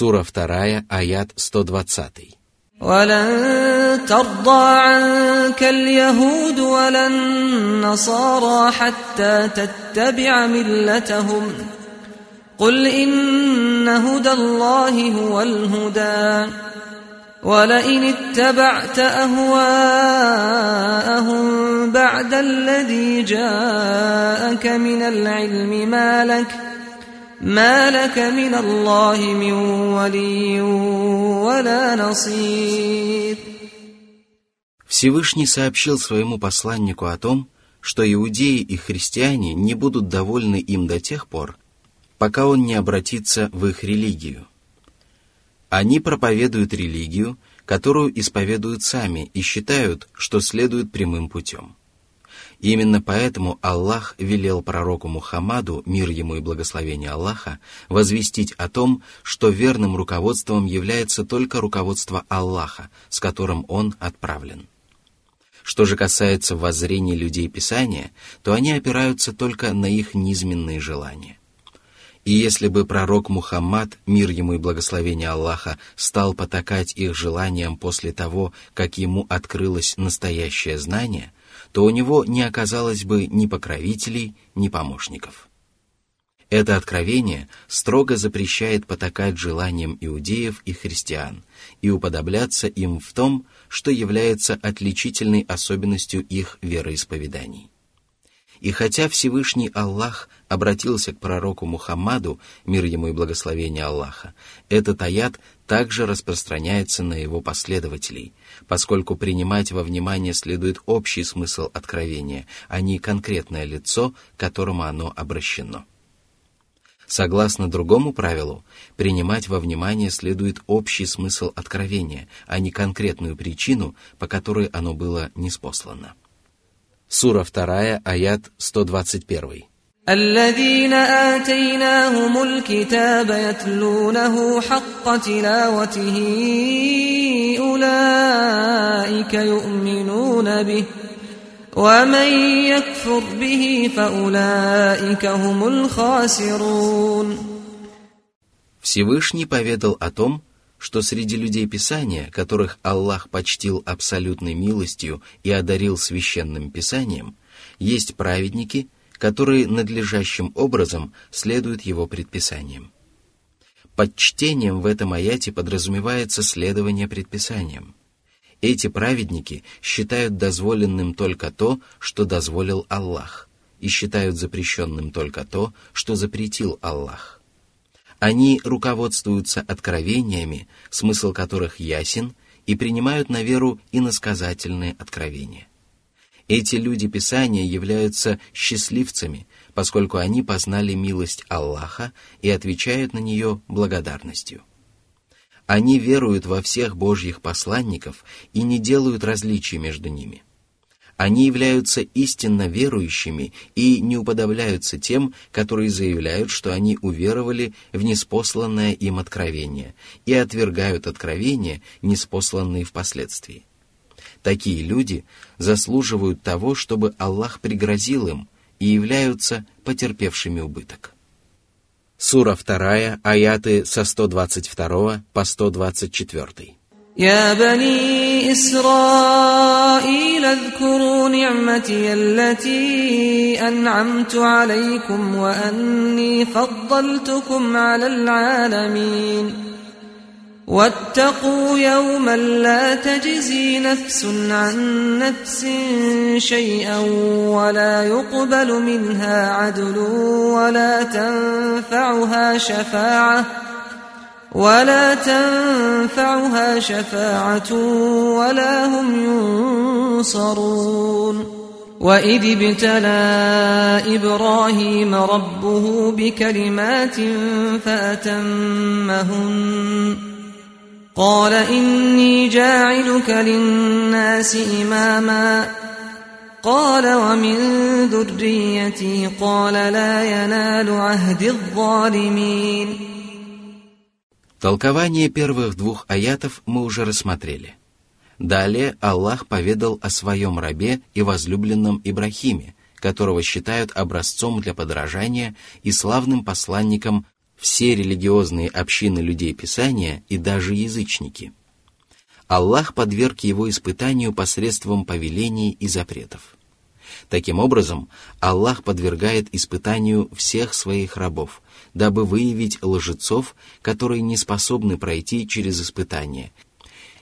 Сура 2, аят 120. ولن ترضى عنك اليهود ولا النصارى حتى تتبع ملتهم قل إن هدى الله هو الهدى ولئن اتبعت أهواءهم بعد الذي جاءك من العلم ما لك ما لك من الله من ولي ولا نصير Всевышний сообщил своему посланнику о том, что иудеи и христиане не будут довольны им до тех пор, пока он не обратится в их религию. Они проповедуют религию, которую исповедуют сами и считают, что следуют прямым путем. Именно поэтому Аллах велел пророку Мухаммаду, мир ему и благословение Аллаха, возвестить о том, что верным руководством является только руководство Аллаха, с которым он отправлен. Что же касается воззрений людей Писания, то они опираются только на их низменные желания. И если бы пророк Мухаммад, мир ему и благословение Аллаха, стал потакать их желаниям после того, как ему открылось настоящее знание, то у него не оказалось бы ни покровителей, ни помощников. Это откровение строго запрещает потакать желаниям иудеев и христиан и уподобляться им в том, что является отличительной особенностью их вероисповеданий. И хотя Всевышний Аллах обратился к пророку Мухаммаду, мир ему и благословение Аллаха, этот аят также распространяется на его последователей, поскольку принимать во внимание следует общий смысл откровения, а не конкретное лицо, к которому оно обращено. Согласно другому правилу, принимать во внимание следует общий смысл откровения, а не конкретную причину, по которой оно было неспослано. Сура 2, аят 121. الذين آتيناهم الكتاب يتلونه حق تلاوته أولئك يؤمنون به ومن يكفر به فأولئك هم الخاسرون Всевышний поведал о том, что среди людей Писания, которых Аллах почтил абсолютной милостью и одарил священным Писанием, есть праведники, которые надлежащим образом следуют его предписаниям. Под чтением в этом аяте подразумевается следование предписаниям. Эти праведники считают дозволенным только то, что дозволил Аллах, и считают запрещенным только то, что запретил Аллах. Они руководствуются откровениями, смысл которых ясен, и принимают на веру иносказательные откровения. Эти люди Писания являются счастливцами, поскольку они познали милость Аллаха и отвечают на нее благодарностью. Они веруют во всех Божьих посланников и не делают различий между ними – они являются истинно верующими и не уподобляются тем, которые заявляют, что они уверовали в неспосланное им откровение и отвергают откровения, неспосланные впоследствии. Такие люди заслуживают того, чтобы Аллах пригрозил им и являются потерпевшими убыток. Сура 2, аяты со 122 по 124. يا بني إسرائيل اذكروا نعمتي التي أنعمت عليكم وأني فضلتكم على العالمين. واتقوا يوما لا تجزي نفس عن نفس شيئا ولا يقبل منها عدل ولا تنفعها شفاعة. ولا تنفعها شفاعة ولا هم ينصرون. وإذ ابتلى إبراهيم ربه بكلمات فأتمهن. قال إني جاعلك للناس إماما. قال ومن ذريتي؟ قال لا ينال عهد الظالمين. Толкование первых двух аятов мы уже рассмотрели. Далее Аллах поведал о своем рабе и возлюбленном Ибрахиме, которого считают образцом для подражания и славным посланником все религиозные общины людей Писания и даже язычники. Аллах подверг его испытанию посредством повелений и запретов. Таким образом, Аллах подвергает испытанию всех своих рабов, дабы выявить лжецов, которые не способны пройти через испытания,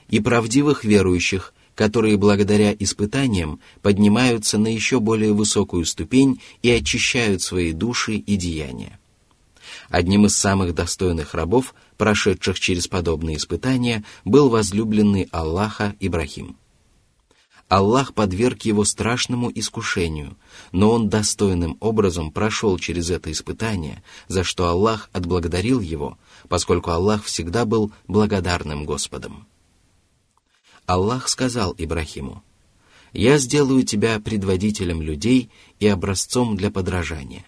и правдивых верующих, которые благодаря испытаниям поднимаются на еще более высокую ступень и очищают свои души и деяния. Одним из самых достойных рабов, прошедших через подобные испытания, был возлюбленный Аллаха Ибрахим. Аллах подверг его страшному искушению, но он достойным образом прошел через это испытание, за что Аллах отблагодарил его, поскольку Аллах всегда был благодарным Господом. Аллах сказал Ибрахиму, «Я сделаю тебя предводителем людей и образцом для подражания,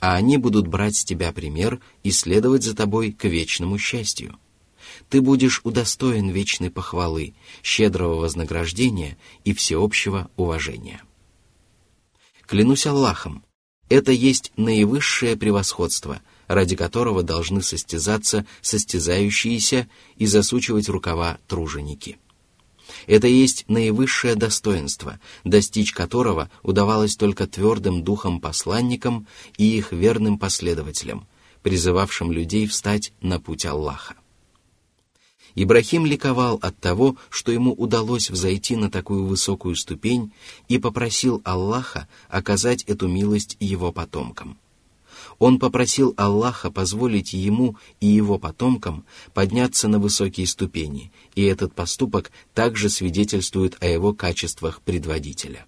а они будут брать с тебя пример и следовать за тобой к вечному счастью. Ты будешь удостоен вечной похвалы, щедрого вознаграждения и всеобщего уважения». Клянусь Аллахом, это есть наивысшее превосходство, ради которого должны состязаться состязающиеся и засучивать рукава труженики. Это есть наивысшее достоинство, достичь которого удавалось только твердым духом посланникам и их верным последователям, призывавшим людей встать на путь Аллаха. Ибрахим ликовал от того, что ему удалось взойти на такую высокую ступень и попросил Аллаха оказать эту милость его потомкам – он попросил Аллаха позволить ему и его потомкам подняться на высокие ступени, и этот поступок также свидетельствует о его качествах предводителя.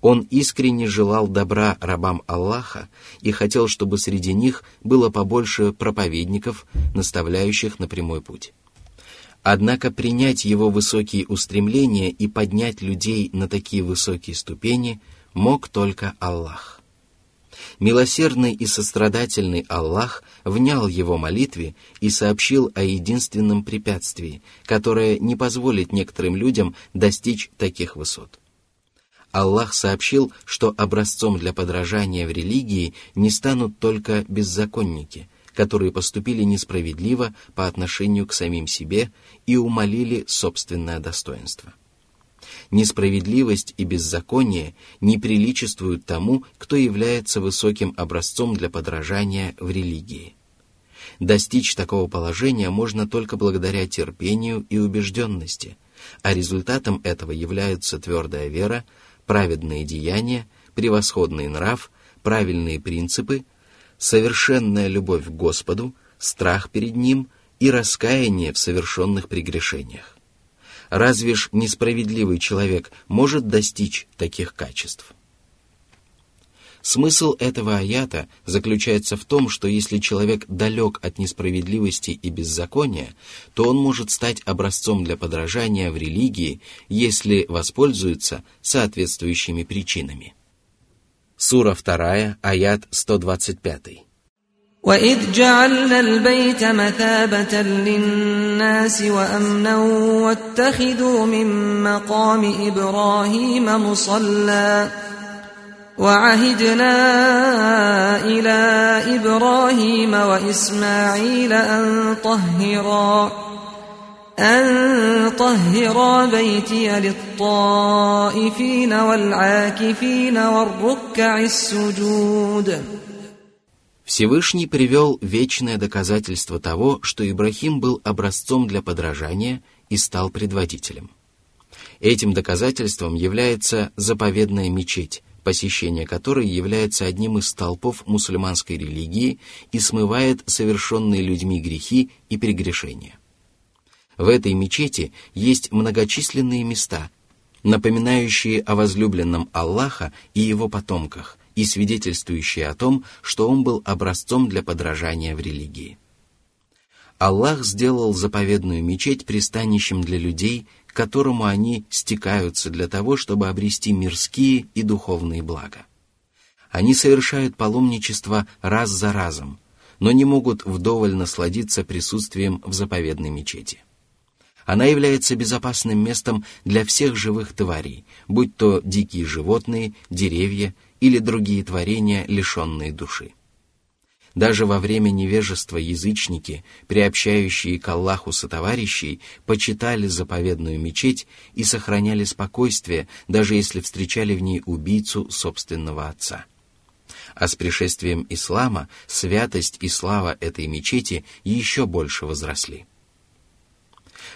Он искренне желал добра рабам Аллаха и хотел, чтобы среди них было побольше проповедников, наставляющих на прямой путь. Однако принять его высокие устремления и поднять людей на такие высокие ступени мог только Аллах. Милосердный и сострадательный Аллах внял его молитве и сообщил о единственном препятствии, которое не позволит некоторым людям достичь таких высот. Аллах сообщил, что образцом для подражания в религии не станут только беззаконники, которые поступили несправедливо по отношению к самим себе и умолили собственное достоинство несправедливость и беззаконие не приличествуют тому, кто является высоким образцом для подражания в религии. Достичь такого положения можно только благодаря терпению и убежденности, а результатом этого являются твердая вера, праведные деяния, превосходный нрав, правильные принципы, совершенная любовь к Господу, страх перед Ним и раскаяние в совершенных прегрешениях. Разве ж несправедливый человек может достичь таких качеств? Смысл этого аята заключается в том, что если человек далек от несправедливости и беззакония, то он может стать образцом для подражания в религии, если воспользуется соответствующими причинами. Сура 2, аят 125. وإذ جعلنا البيت مثابة للناس وأمنا واتخذوا من مقام إبراهيم مصلى وعهدنا إلى إبراهيم وإسماعيل أن طهرا أن طهرا بيتي للطائفين والعاكفين والركع السجود Всевышний привел вечное доказательство того, что Ибрахим был образцом для подражания и стал предводителем. Этим доказательством является заповедная мечеть, посещение которой является одним из столпов мусульманской религии и смывает совершенные людьми грехи и прегрешения. в этой мечети есть многочисленные места, напоминающие о возлюбленном Аллаха и его потомках – и свидетельствующие о том, что он был образцом для подражания в религии. Аллах сделал заповедную мечеть пристанищем для людей, к которому они стекаются для того, чтобы обрести мирские и духовные блага. Они совершают паломничество раз за разом, но не могут вдоволь насладиться присутствием в заповедной мечети. Она является безопасным местом для всех живых тварей, будь то дикие животные, деревья или другие творения, лишенные души. Даже во время невежества язычники, приобщающие к Аллаху сотоварищей, почитали заповедную мечеть и сохраняли спокойствие, даже если встречали в ней убийцу собственного отца. А с пришествием ислама святость и слава этой мечети еще больше возросли.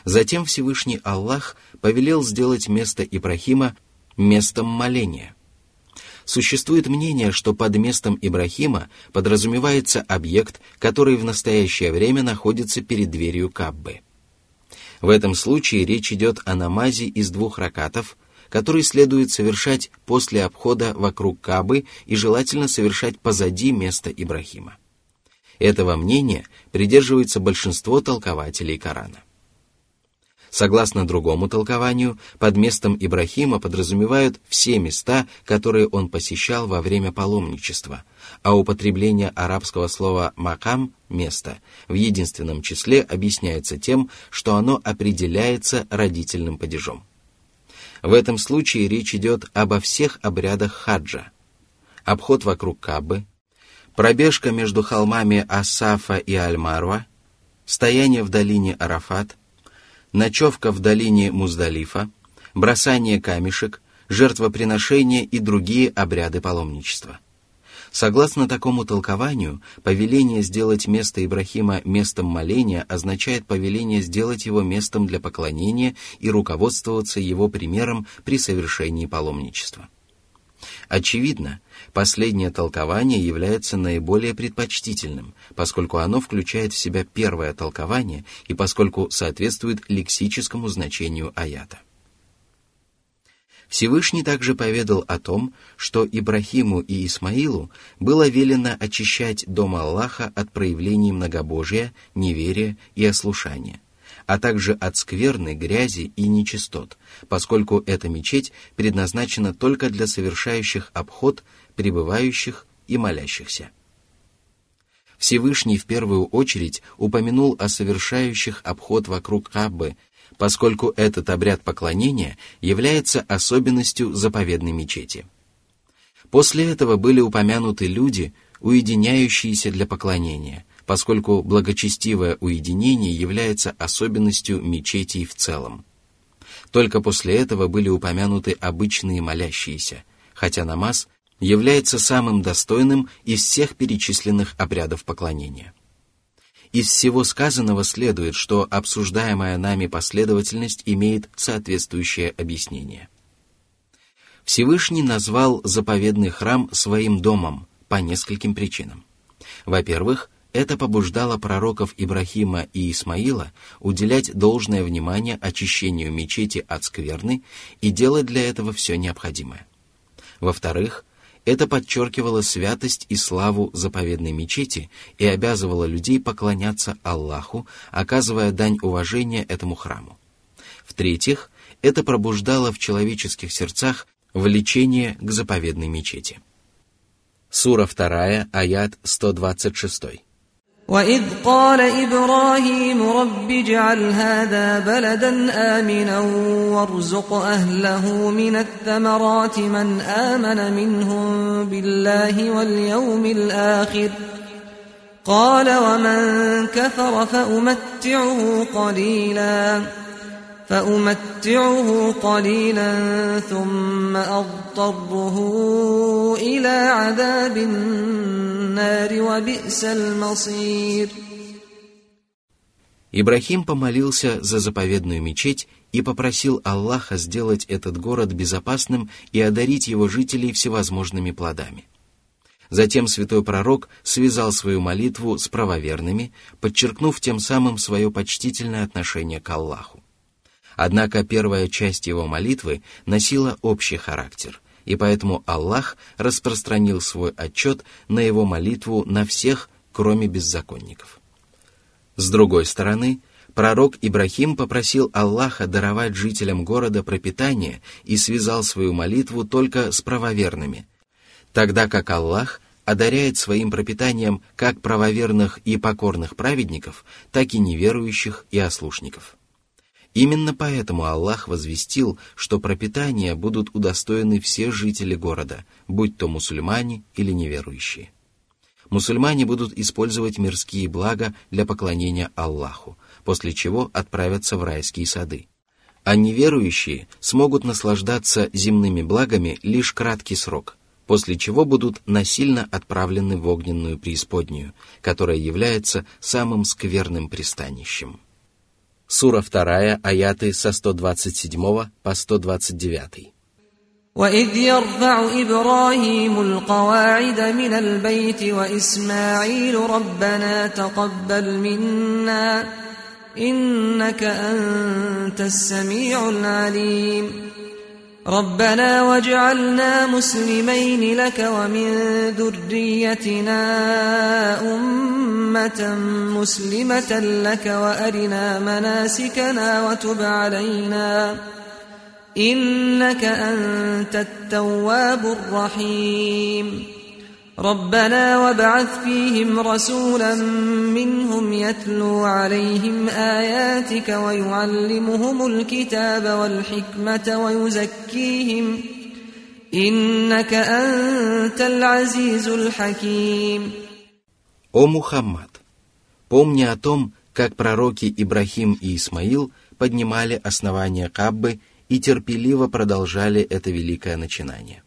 Затем Всевышний Аллах повелел сделать место Ибрахима местом моления – Существует мнение, что под местом Ибрахима подразумевается объект, который в настоящее время находится перед дверью Каббы. В этом случае речь идет о намазе из двух ракатов, который следует совершать после обхода вокруг Кабы и желательно совершать позади места Ибрахима. Этого мнения придерживается большинство толкователей Корана. Согласно другому толкованию, под местом Ибрахима подразумевают все места, которые он посещал во время паломничества, а употребление арабского слова «макам» — «место» в единственном числе объясняется тем, что оно определяется родительным падежом. В этом случае речь идет обо всех обрядах хаджа. Обход вокруг Кабы, пробежка между холмами Асафа и Аль-Марва, стояние в долине Арафат, ночевка в долине Муздалифа, бросание камешек, жертвоприношение и другие обряды паломничества. Согласно такому толкованию, повеление сделать место Ибрахима местом моления означает повеление сделать его местом для поклонения и руководствоваться его примером при совершении паломничества. Очевидно, последнее толкование является наиболее предпочтительным, поскольку оно включает в себя первое толкование и поскольку соответствует лексическому значению аята. Всевышний также поведал о том, что Ибрахиму и Исмаилу было велено очищать дом Аллаха от проявлений многобожия, неверия и ослушания – а также от скверны, грязи и нечистот, поскольку эта мечеть предназначена только для совершающих обход, пребывающих и молящихся. Всевышний в первую очередь упомянул о совершающих обход вокруг Каббы, поскольку этот обряд поклонения является особенностью заповедной мечети. После этого были упомянуты люди, уединяющиеся для поклонения – поскольку благочестивое уединение является особенностью мечетей в целом. Только после этого были упомянуты обычные молящиеся, хотя намаз является самым достойным из всех перечисленных обрядов поклонения. Из всего сказанного следует, что обсуждаемая нами последовательность имеет соответствующее объяснение. Всевышний назвал заповедный храм своим домом по нескольким причинам. Во-первых, это побуждало пророков Ибрахима и Исмаила уделять должное внимание очищению мечети от скверны и делать для этого все необходимое. Во-вторых, это подчеркивало святость и славу заповедной мечети и обязывало людей поклоняться Аллаху, оказывая дань уважения этому храму. В-третьих, это пробуждало в человеческих сердцах влечение к заповедной мечети. Сура 2, аят 126. وإذ قال إبراهيم رب اجعل هذا بلدا آمنا وارزق أهله من الثمرات من آمن منهم بالله واليوم الآخر قال ومن كفر فأمتعه قليلاً فأمتعه قليلا ثم أضطره إلى عذاب النار وبئس المصير Ибрахим помолился за заповедную мечеть и попросил Аллаха сделать этот город безопасным и одарить его жителей всевозможными плодами. Затем святой пророк связал свою молитву с правоверными, подчеркнув тем самым свое почтительное отношение к Аллаху. Однако первая часть его молитвы носила общий характер, и поэтому Аллах распространил свой отчет на его молитву на всех, кроме беззаконников. С другой стороны, пророк Ибрахим попросил Аллаха даровать жителям города пропитание и связал свою молитву только с правоверными, тогда как Аллах одаряет своим пропитанием как правоверных и покорных праведников, так и неверующих и ослушников. Именно поэтому Аллах возвестил, что пропитания будут удостоены все жители города, будь то мусульмане или неверующие. мусульмане будут использовать мирские блага для поклонения Аллаху, после чего отправятся в райские сады. А неверующие смогут наслаждаться земными благами лишь краткий срок, после чего будут насильно отправлены в огненную преисподнюю, которая является самым скверным пристанищем. Сура 2, аяты со 127 по 129. وإذ يرفع إبراهيم القواعد من البيت وإسماعيل ربنا تقبل منا إنك أنت السميع العليم ربنا واجعلنا مسلمين لك ومن ذريتنا أمة مسلمة لك وأرنا مناسكنا وتب علينا. إنك أنت التواب الرحيم. ربنا وابعث فيهم رسولا منهم يتلو عليهم آياتك ويعلمهم الكتاب والحكمة ويزكيهم إنك أنت العزيز الحكيم О Мухаммад! Помни о том, как пророки Ибрахим и Исмаил поднимали основания Каббы и терпеливо продолжали это великое начинание.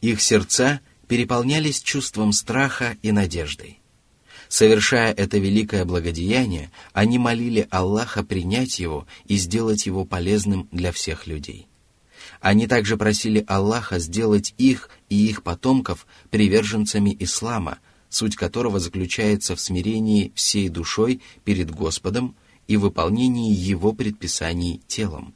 Их сердца переполнялись чувством страха и надеждой. Совершая это великое благодеяние, они молили Аллаха принять его и сделать его полезным для всех людей. Они также просили Аллаха сделать их и их потомков приверженцами ислама, суть которого заключается в смирении всей душой перед Господом и выполнении Его предписаний телом.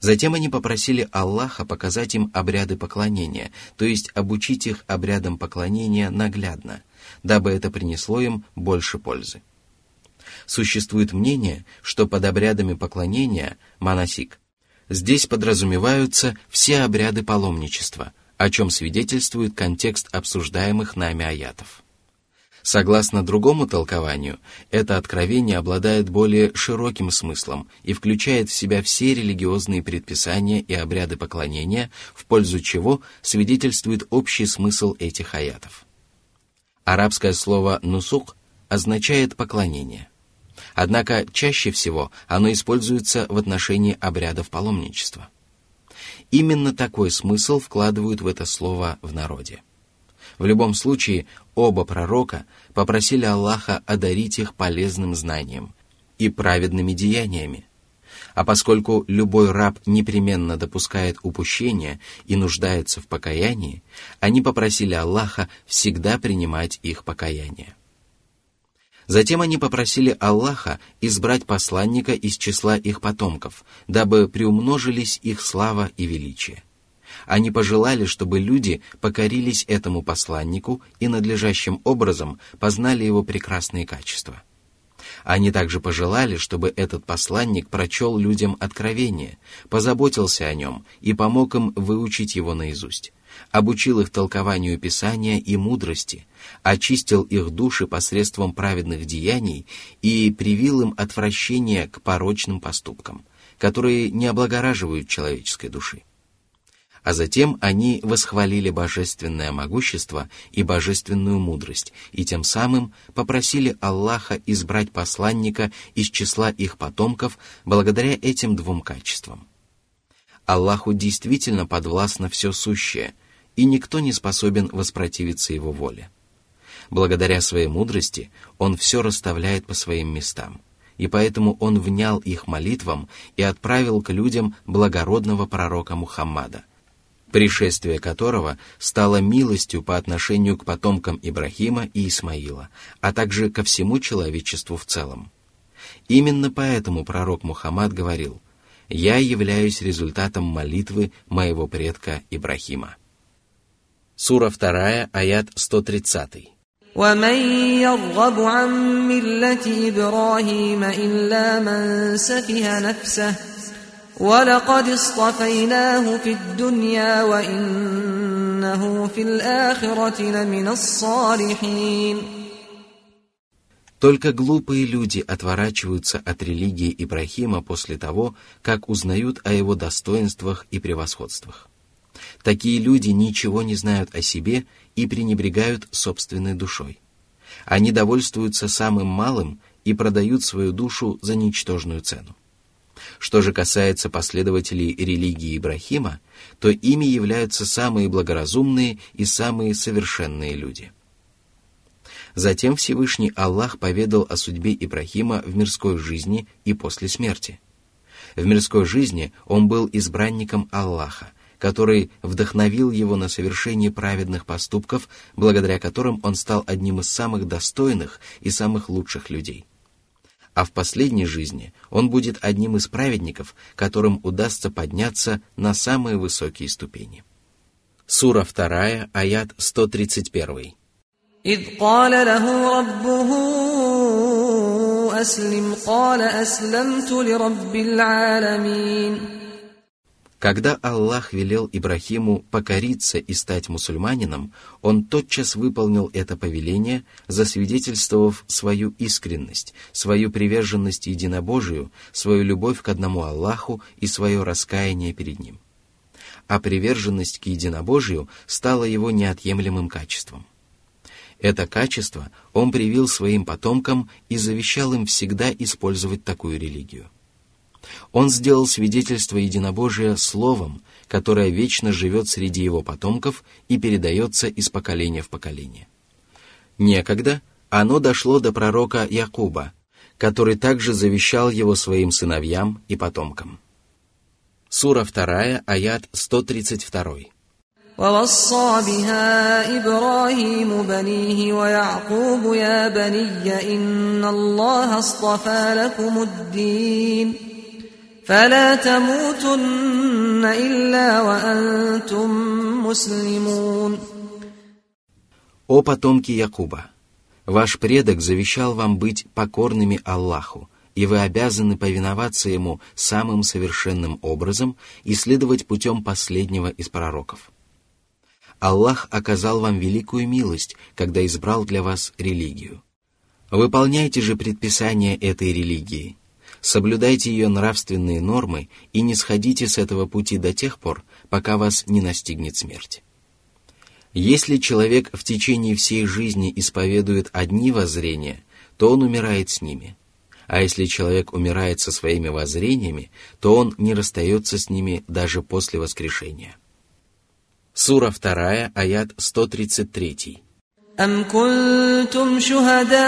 Затем они попросили Аллаха показать им обряды поклонения, то есть обучить их обрядам поклонения наглядно, дабы это принесло им больше пользы. Существует мнение, что под обрядами поклонения, манасик, здесь подразумеваются все обряды паломничества, о чем свидетельствует контекст обсуждаемых нами аятов. Согласно другому толкованию, это откровение обладает более широким смыслом и включает в себя все религиозные предписания и обряды поклонения, в пользу чего свидетельствует общий смысл этих аятов. Арабское слово «нусук» означает «поклонение». Однако чаще всего оно используется в отношении обрядов паломничества. Именно такой смысл вкладывают в это слово в народе. В любом случае, оба пророка попросили Аллаха одарить их полезным знанием и праведными деяниями. А поскольку любой раб непременно допускает упущения и нуждается в покаянии, они попросили Аллаха всегда принимать их покаяние. Затем они попросили Аллаха избрать посланника из числа их потомков, дабы приумножились их слава и величие. Они пожелали, чтобы люди покорились этому посланнику и надлежащим образом познали его прекрасные качества. Они также пожелали, чтобы этот посланник прочел людям откровение, позаботился о нем и помог им выучить его наизусть, обучил их толкованию Писания и мудрости, очистил их души посредством праведных деяний и привил им отвращение к порочным поступкам, которые не облагораживают человеческой души а затем они восхвалили божественное могущество и божественную мудрость, и тем самым попросили Аллаха избрать посланника из числа их потомков благодаря этим двум качествам. Аллаху действительно подвластно все сущее, и никто не способен воспротивиться его воле. Благодаря своей мудрости он все расставляет по своим местам, и поэтому он внял их молитвам и отправил к людям благородного пророка Мухаммада, пришествие которого стало милостью по отношению к потомкам Ибрахима и Исмаила, а также ко всему человечеству в целом. Именно поэтому пророк Мухаммад говорил «Я являюсь результатом молитвы моего предка Ибрахима». Сура 2, аят 130. ومن يرغب عن ملة إبراهيم إلا من سفه نفسه ولقد اصطفيناه في الدنيا وإنه في الآخرة لمن الصالحين Только глупые люди отворачиваются от религии Ибрахима после того, как узнают о его достоинствах и превосходствах. Такие люди ничего не знают о себе и пренебрегают собственной душой. Они довольствуются самым малым и продают свою душу за ничтожную цену. Что же касается последователей религии Ибрахима, то ими являются самые благоразумные и самые совершенные люди. Затем Всевышний Аллах поведал о судьбе Ибрахима в мирской жизни и после смерти. В мирской жизни он был избранником Аллаха, который вдохновил его на совершение праведных поступков, благодаря которым он стал одним из самых достойных и самых лучших людей – а в последней жизни он будет одним из праведников, которым удастся подняться на самые высокие ступени. Сура 2, аят 131. إذ قال له ربه أسلم قال أسلمت لرب العالمين когда Аллах велел Ибрахиму покориться и стать мусульманином, он тотчас выполнил это повеление, засвидетельствовав свою искренность, свою приверженность единобожию, свою любовь к одному Аллаху и свое раскаяние перед Ним. А приверженность к единобожию стала его неотъемлемым качеством. Это качество он привил своим потомкам и завещал им всегда использовать такую религию – он сделал свидетельство единобожия словом, которое вечно живет среди его потомков и передается из поколения в поколение. Некогда оно дошло до пророка Якуба, который также завещал его своим сыновьям и потомкам. Сура 2, аят 132. ووصى بها إبراهيم بنيه ويعقوب يا بني إن الله اصطفى لكم الدين فلا تموتن إلا وأنتم مسلمون О потомки Якуба! Ваш предок завещал вам быть покорными Аллаху, и вы обязаны повиноваться Ему самым совершенным образом и следовать путем последнего из пророков. Аллах оказал вам великую милость, когда избрал для вас религию. Выполняйте же предписания этой религии, соблюдайте ее нравственные нормы и не сходите с этого пути до тех пор, пока вас не настигнет смерть. Если человек в течение всей жизни исповедует одни воззрения, то он умирает с ними. А если человек умирает со своими воззрениями, то он не расстается с ними даже после воскрешения. Сура 2, аят 133. أم كنتم شهداء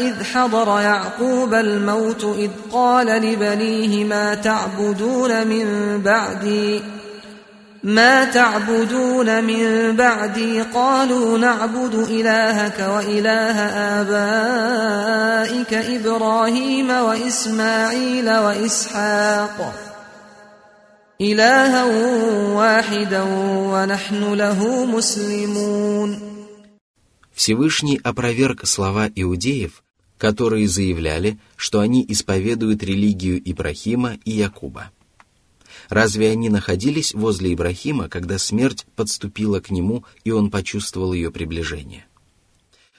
إذ حضر يعقوب الموت إذ قال لبنيه ما تعبدون من بعدي؟ ما تعبدون من بعدي؟ قالوا نعبد إلهك وإله آبائك إبراهيم وإسماعيل وإسحاق إلها واحدا ونحن له مسلمون Всевышний опроверг слова иудеев, которые заявляли, что они исповедуют религию Ибрахима и Якуба. Разве они находились возле Ибрахима, когда смерть подступила к нему, и он почувствовал ее приближение?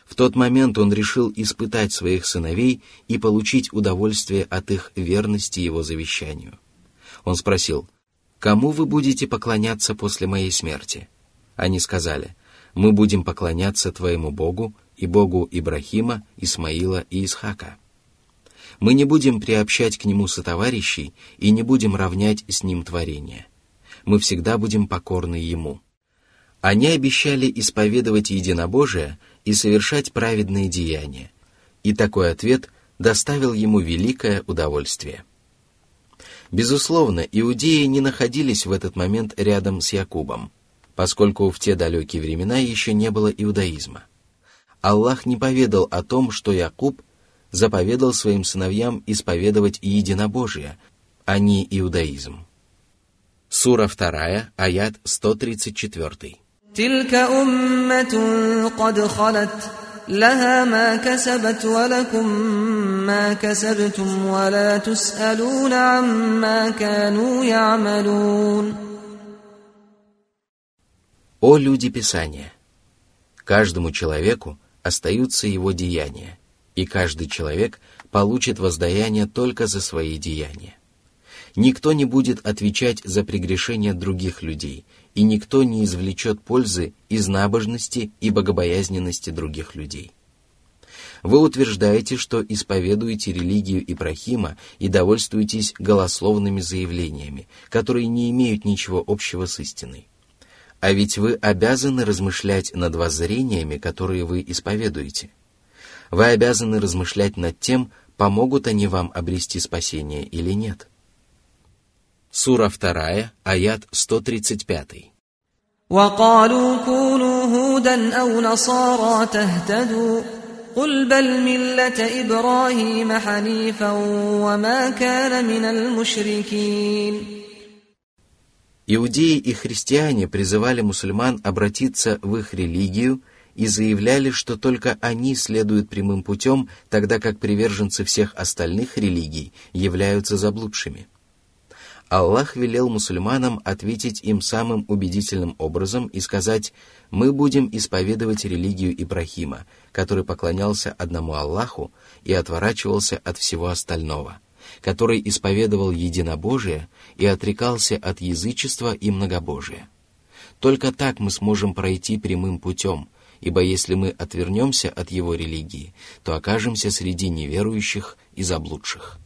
В тот момент он решил испытать своих сыновей и получить удовольствие от их верности его завещанию. Он спросил, «Кому вы будете поклоняться после моей смерти?» Они сказали, «Мы будем поклоняться твоему Богу и Богу Ибрахима, Исмаила и Исхака. Мы не будем приобщать к нему сотоварищей и не будем равнять с ним творение. Мы всегда будем покорны ему». Они обещали исповедовать единобожие и совершать праведные деяния, и такой ответ доставил ему великое удовольствие – Безусловно, иудеи не находились в этот момент рядом с Якубом, поскольку в те далекие времена еще не было иудаизма. Аллах не поведал о том, что Якуб заповедал своим сыновьям исповедовать единобожие, а не иудаизм. Сура 2, аят 134. تلك أمة قد خلت لها ما كسبت ولكم ما كسبتم ولا تسألون عما كانوا يعملون О люди Писания! Каждому человеку остаются его деяния, и каждый человек получит воздаяние только за свои деяния. Никто не будет отвечать за прегрешения других людей, и никто не извлечет пользы из набожности и богобоязненности других людей. Вы утверждаете, что исповедуете религию Ибрахима и довольствуетесь голословными заявлениями, которые не имеют ничего общего с истиной. А ведь вы обязаны размышлять над воззрениями, которые вы исповедуете. Вы обязаны размышлять над тем, помогут они вам обрести спасение или нет. Сура 2, аят 135. وقالوا كونوا هودا أو نصارى تهتدوا قل بل ملة إبراهيم حنيفا وما كان من المشركين Иудеи и христиане призывали мусульман обратиться в их религию и заявляли, что только они следуют прямым путем, тогда как приверженцы всех остальных религий являются заблудшими. Аллах велел мусульманам ответить им самым убедительным образом и сказать «Мы будем исповедовать религию Ибрахима, который поклонялся одному Аллаху и отворачивался от всего остального» который исповедовал единобожие и отрекался от язычества и многобожия. Только так мы сможем пройти прямым путем, ибо если мы отвернемся от его религии, то окажемся среди неверующих и заблудших.